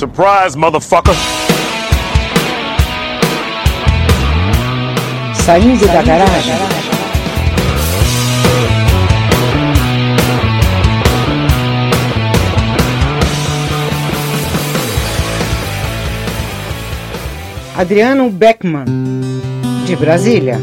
Surprise, motherfucker! Saindo da garagem. Adriano Beckman, de Brasília.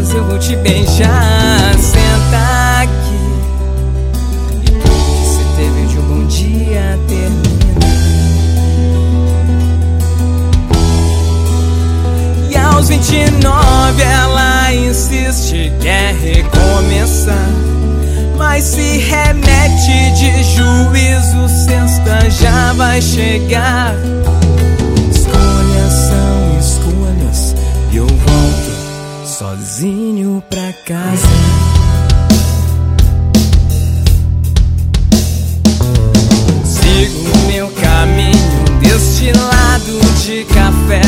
Taças eu vou te beijar. Senta aqui, e tudo que você teve de um bom dia termina. E aos 29 ela insiste, quer recomeçar. Mas se remete de juízo, sexta já vai chegar. Sozinho pra casa. Sigo meu caminho deste lado de café.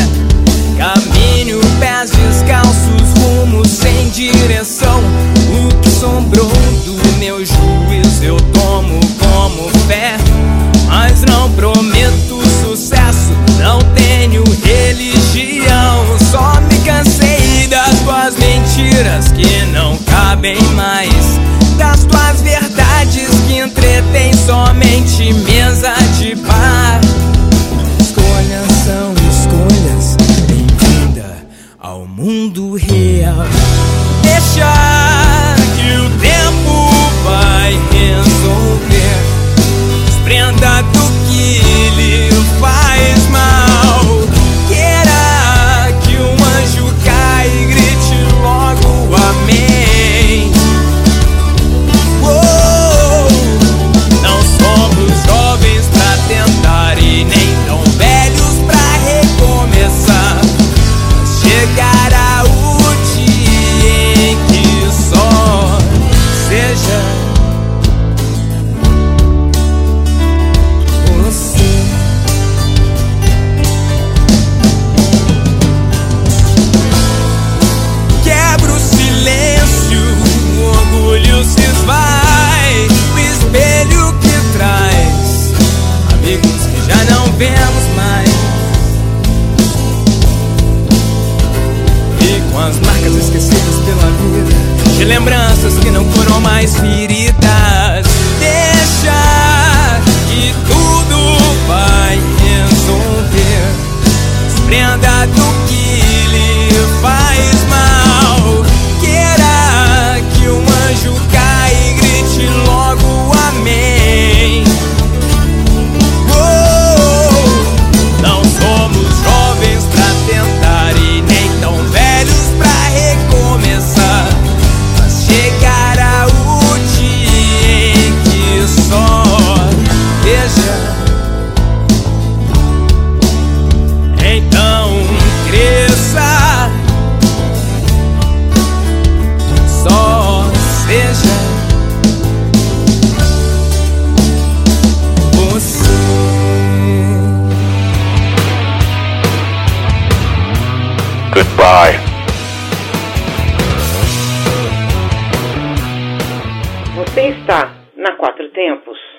Caminho, pés descalços, rumo sem direção. O que sobrou do meu juízo eu tomo como fé. Mas não prometo somente mesa de bar. Escolhas são escolhas, bem-vinda ao mundo real. Deixa que o tempo lembranças que não foram mais feridas. Deixa que tudo vai resolver. Desprenda do que lhe faz mal. Queira que um anjo Goodbye. Você está na Quatro Tempos.